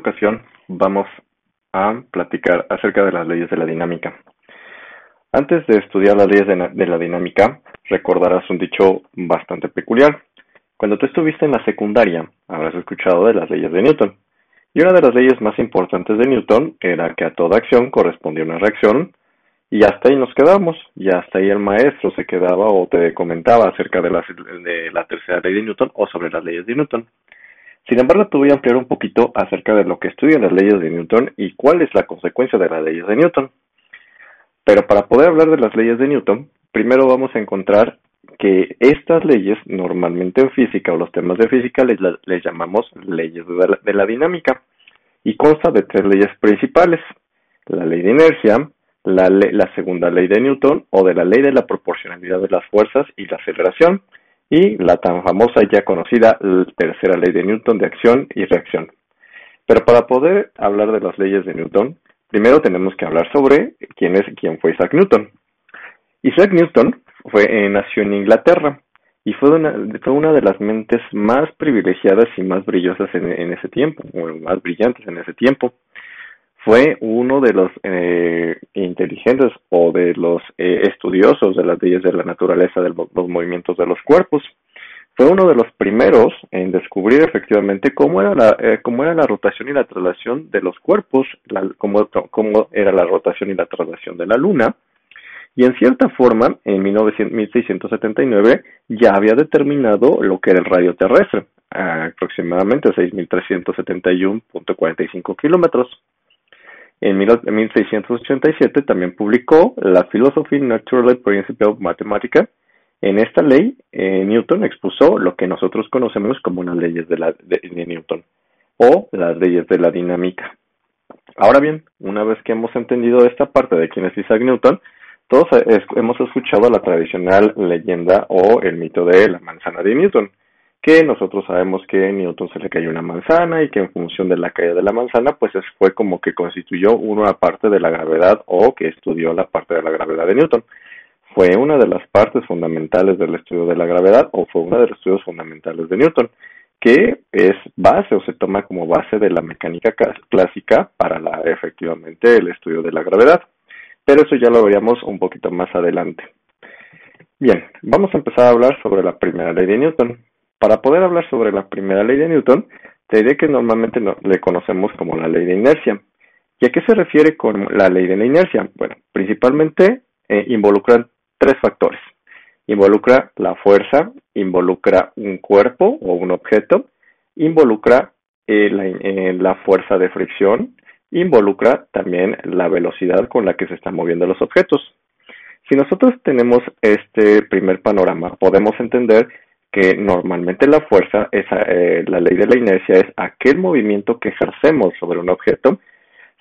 ocasión vamos a platicar acerca de las leyes de la dinámica. Antes de estudiar las leyes de, la dinámica, recordarás un dicho bastante peculiar. Cuando tú estuviste en la secundaria, habrás escuchado de las leyes de Newton. Y una de las leyes más importantes de Newton era que a toda acción correspondía una reacción, y hasta ahí nos quedamos, y hasta ahí el maestro se quedaba o te comentaba acerca de la tercera ley de Newton o sobre las leyes de Newton. Sin embargo, te voy a ampliar un poquito acerca de lo que estudian las leyes de Newton y cuál es la consecuencia de las leyes de Newton. Pero para poder hablar de las leyes de Newton, primero vamos a encontrar que estas leyes, normalmente en física o los temas de física, les, llamamos leyes de la, dinámica y consta de tres leyes principales. La ley de inercia, la, la segunda ley de Newton o de la ley de la proporcionalidad de las fuerzas y la aceleración y la tan famosa y ya conocida tercera ley de Newton de acción y reacción. Pero para poder hablar de las leyes de Newton, primero tenemos que hablar sobre quién es quién fue Isaac Newton. Isaac Newton fue eh, nació en Inglaterra y fue una, fue una de las mentes más privilegiadas y más brillosas en, en ese tiempo, o más brillantes en ese tiempo fue uno de los eh, inteligentes o de los eh, estudiosos de las leyes de la naturaleza de los movimientos de los cuerpos. Fue uno de los primeros en descubrir efectivamente cómo era la, eh, cómo era la rotación y la traslación de los cuerpos, cómo, cómo, era la rotación y la traslación de la Luna. Y en cierta forma, en 1679 ya había determinado lo que era el radio terrestre, aproximadamente 6.371.45 kilómetros. En 1687 también publicó la Philosophy Natural Principle of Mathematics. En esta ley, eh, Newton expuso lo que nosotros conocemos como las leyes de, la, de, Newton o las leyes de la dinámica. Ahora bien, una vez que hemos entendido esta parte de quién es Isaac Newton, todos hemos escuchado la tradicional leyenda o el mito de la manzana de Newton que nosotros sabemos que Newton se le cayó una manzana y que en función de la caída de la manzana, pues fue como que constituyó una parte de la gravedad o que estudió la parte de la gravedad de Newton. Fue una de las partes fundamentales del estudio de la gravedad o fue uno de los estudios fundamentales de Newton, que es base o se toma como base de la mecánica clásica para la, efectivamente el estudio de la gravedad. Pero eso ya lo veríamos un poquito más adelante. Bien, vamos a empezar a hablar sobre la primera ley de Newton. Para poder hablar sobre la primera ley de Newton, te diré que normalmente le conocemos como la ley de inercia. ¿Y a qué se refiere con la ley de la inercia? Bueno, principalmente eh, involucra tres factores. Involucra la fuerza, involucra un cuerpo o un objeto, involucra eh, la, eh, la fuerza de fricción, involucra también la velocidad con la que se están moviendo los objetos. Si nosotros tenemos este primer panorama, podemos entender que normalmente la fuerza, es, eh, la ley de la inercia es aquel movimiento que ejercemos sobre un objeto.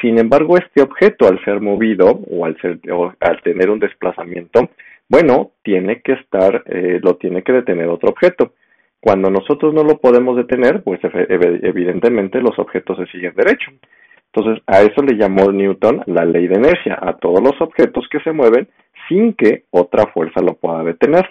Sin embargo, este objeto al ser movido o al, ser, o al tener un desplazamiento, bueno, tiene que estar, eh, lo tiene que detener otro objeto. Cuando nosotros no lo podemos detener, pues evidentemente los objetos se siguen derecho. Entonces, a eso le llamó Newton la ley de inercia, a todos los objetos que se mueven sin que otra fuerza lo pueda detener.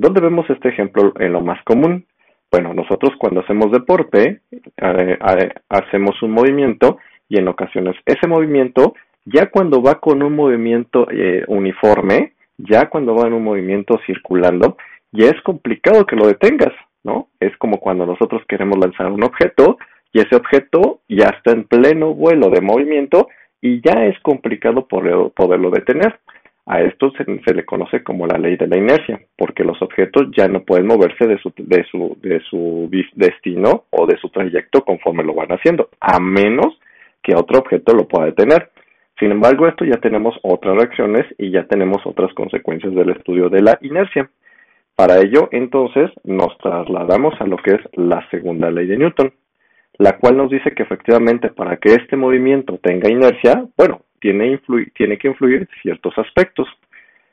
¿Dónde vemos este ejemplo en lo más común? Bueno, nosotros cuando hacemos deporte eh, eh, hacemos un movimiento y en ocasiones ese movimiento, ya cuando va con un movimiento eh, uniforme, ya cuando va en un movimiento circulando, ya es complicado que lo detengas, ¿no? Es como cuando nosotros queremos lanzar un objeto y ese objeto ya está en pleno vuelo de movimiento y ya es complicado poderlo detener. A esto se, le conoce como la ley de la inercia, porque los objetos ya no pueden moverse de su, de, su, de su destino o de su trayecto conforme lo van haciendo, a menos que otro objeto lo pueda detener. Sin embargo, esto ya tenemos otras reacciones y ya tenemos otras consecuencias del estudio de la inercia. Para ello, entonces, nos trasladamos a lo que es la segunda ley de Newton, la cual nos dice que efectivamente para que este movimiento tenga inercia, bueno, tiene, tiene que influir ciertos aspectos.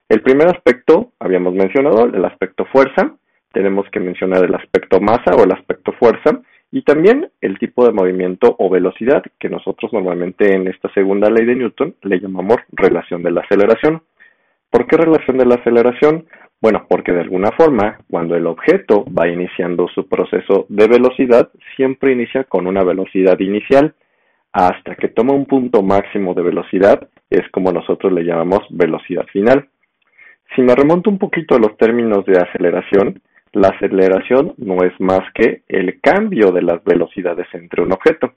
El primer aspecto, habíamos mencionado, el aspecto fuerza, tenemos que mencionar el aspecto masa o el aspecto fuerza y también el tipo de movimiento o velocidad que nosotros normalmente en esta segunda ley de Newton le llamamos relación de la aceleración. ¿Por qué relación de la aceleración? Bueno, porque de alguna forma, cuando el objeto va iniciando su proceso de velocidad, siempre inicia con una velocidad inicial hasta que toma un punto máximo de velocidad, es como nosotros le llamamos velocidad final. Si me remonto un poquito a los términos de aceleración, la aceleración no es más que el cambio de las velocidades entre un objeto.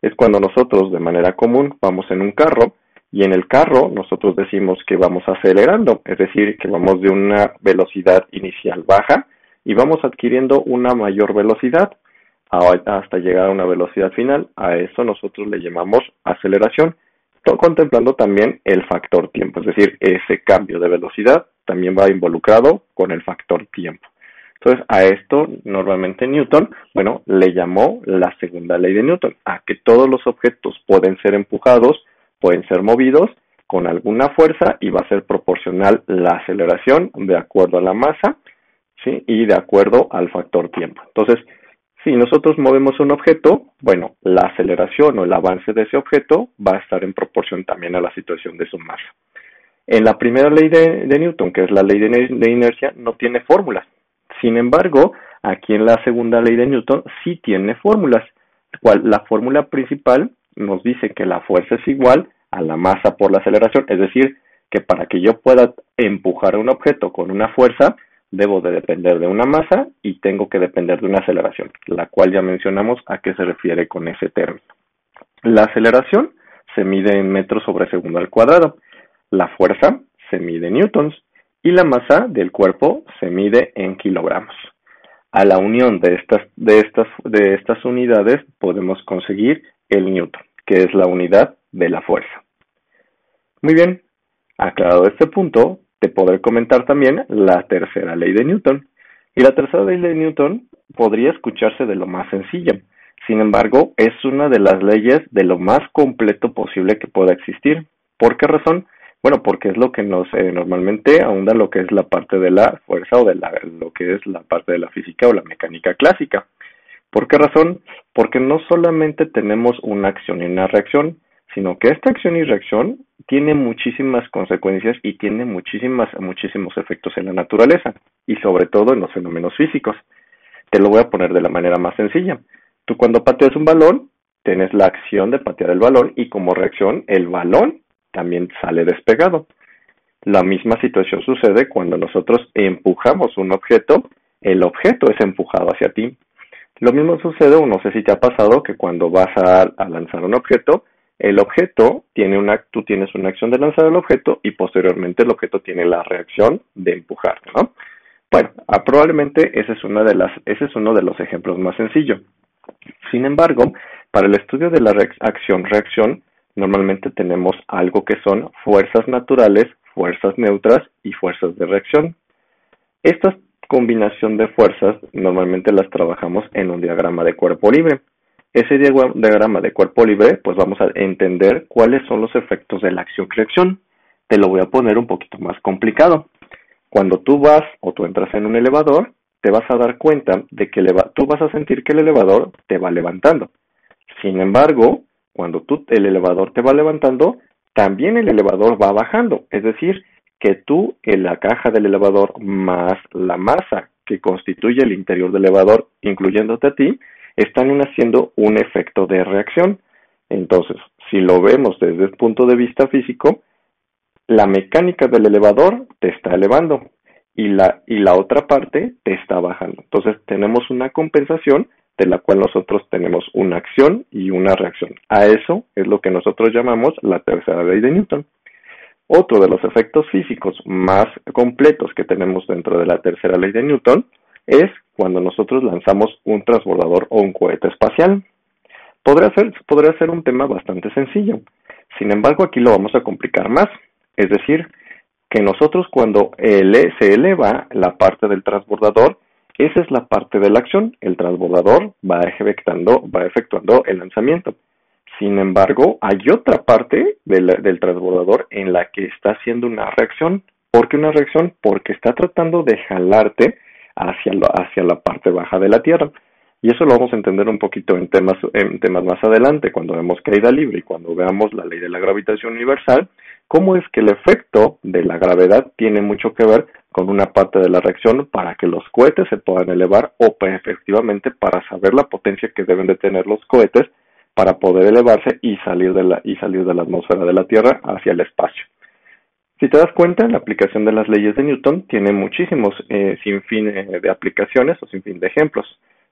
Es cuando nosotros de manera común vamos en un carro y en el carro nosotros decimos que vamos acelerando, es decir, que vamos de una velocidad inicial baja y vamos adquiriendo una mayor velocidad hasta llegar a una velocidad final. A eso nosotros le llamamos aceleración, contemplando también el factor tiempo, es decir, ese cambio de velocidad también va involucrado con el factor tiempo. Entonces, a esto normalmente Newton, bueno, le llamó la segunda ley de Newton, a que todos los objetos pueden ser empujados, pueden ser movidos con alguna fuerza y va a ser proporcional la aceleración de acuerdo a la masa, ¿sí? Y de acuerdo al factor tiempo. Entonces, si nosotros movemos un objeto, bueno, la aceleración o el avance de ese objeto va a estar en proporción también a la situación de su masa. En la primera ley de, Newton, que es la ley de, inercia, no tiene fórmulas. Sin embargo, aquí en la segunda ley de Newton sí tiene fórmulas. Cual, la fórmula principal nos dice que la fuerza es igual a la masa por la aceleración, es decir, que para que yo pueda empujar un objeto con una fuerza, debo de depender de una masa y tengo que depender de una aceleración, la cual ya mencionamos a qué se refiere con ese término. La aceleración se mide en metros sobre segundo al cuadrado, la fuerza se mide en newtons y la masa del cuerpo se mide en kilogramos. A la unión de estas, de estas, de estas unidades podemos conseguir el newton, que es la unidad de la fuerza. Muy bien, aclarado este punto, te podré comentar también la tercera ley de Newton. Y la tercera ley de Newton podría escucharse de lo más sencilla. Sin embargo, es una de las leyes de lo más completo posible que pueda existir. ¿Por qué razón? Bueno, porque es lo que nos eh, normalmente ahonda lo que es la parte de la fuerza o de lo que es la parte de la física o la mecánica clásica. ¿Por qué razón? Porque no solamente tenemos una acción y una reacción, sino que esta acción y reacción tiene muchísimas consecuencias y tiene muchísimas, muchísimos efectos en la naturaleza y sobre todo en los fenómenos físicos. Te lo voy a poner de la manera más sencilla. Tú cuando pateas un balón, tienes la acción de patear el balón y como reacción el balón también sale despegado. La misma situación sucede cuando nosotros empujamos un objeto, el objeto es empujado hacia ti. Lo mismo sucede, o no sé si te ha pasado, que cuando vas a, a lanzar un objeto, el objeto tiene una, tú tienes una acción de lanzar el objeto y posteriormente el objeto tiene la reacción de empujar, ¿no? Bueno, ah, probablemente ese es ese es uno de los ejemplos más sencillos. Sin embargo, para el estudio de la acción-reacción, normalmente tenemos algo que son fuerzas naturales, fuerzas neutras y fuerzas de reacción. Esta combinación de fuerzas normalmente las trabajamos en un diagrama de cuerpo libre. Ese diagrama de cuerpo libre, pues vamos a entender cuáles son los efectos de la acción-reacción. Te lo voy a poner un poquito más complicado. Cuando tú vas o tú entras en un elevador, te vas a dar cuenta de que tú vas a sentir que el elevador te va levantando. Sin embargo, cuando tú, el elevador te va levantando, también el elevador va bajando. Es decir, que tú en la caja del elevador más la masa que constituye el interior del elevador, incluyéndote a ti, están haciendo un efecto de reacción. Entonces, si lo vemos desde el punto de vista físico, la mecánica del elevador te está elevando y la, y la otra parte te está bajando. Entonces, tenemos una compensación de la cual nosotros tenemos una acción y una reacción. A eso es lo que nosotros llamamos la tercera ley de Newton. Otro de los efectos físicos más completos que tenemos dentro de la tercera ley de Newton es cuando nosotros lanzamos un transbordador o un cohete espacial. Podría ser, podría ser un tema bastante sencillo. Sin embargo, aquí lo vamos a complicar más. Es decir, que nosotros cuando se eleva la parte del transbordador, esa es la parte de la acción. El transbordador va efectuando, va efectuando el lanzamiento. Sin embargo, hay otra parte del, del transbordador en la que está haciendo una reacción. ¿Por qué una reacción? Porque está tratando de jalarte hacia, hacia la parte baja de la Tierra. Y eso lo vamos a entender un poquito en temas, en temas más adelante, cuando vemos caída libre y cuando veamos la ley de la gravitación universal, cómo es que el efecto de la gravedad tiene mucho que ver con una parte de la reacción para que los cohetes se puedan elevar o efectivamente para saber la potencia que deben de tener los cohetes para poder elevarse y salir de la, y salir de la atmósfera de la Tierra hacia el espacio. Si te das cuenta, la aplicación de las leyes de Newton tiene muchísimos eh, sin fin eh, de aplicaciones o sin fin de ejemplos.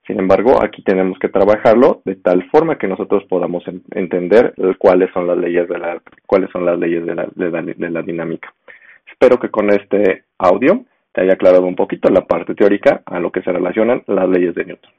Sin embargo, aquí tenemos que trabajarlo de tal forma que nosotros podamos entender cuáles son las leyes de la cuáles son las leyes de la, de la dinámica. Espero que con este audio te haya aclarado un poquito la parte teórica a lo que se relacionan las leyes de Newton.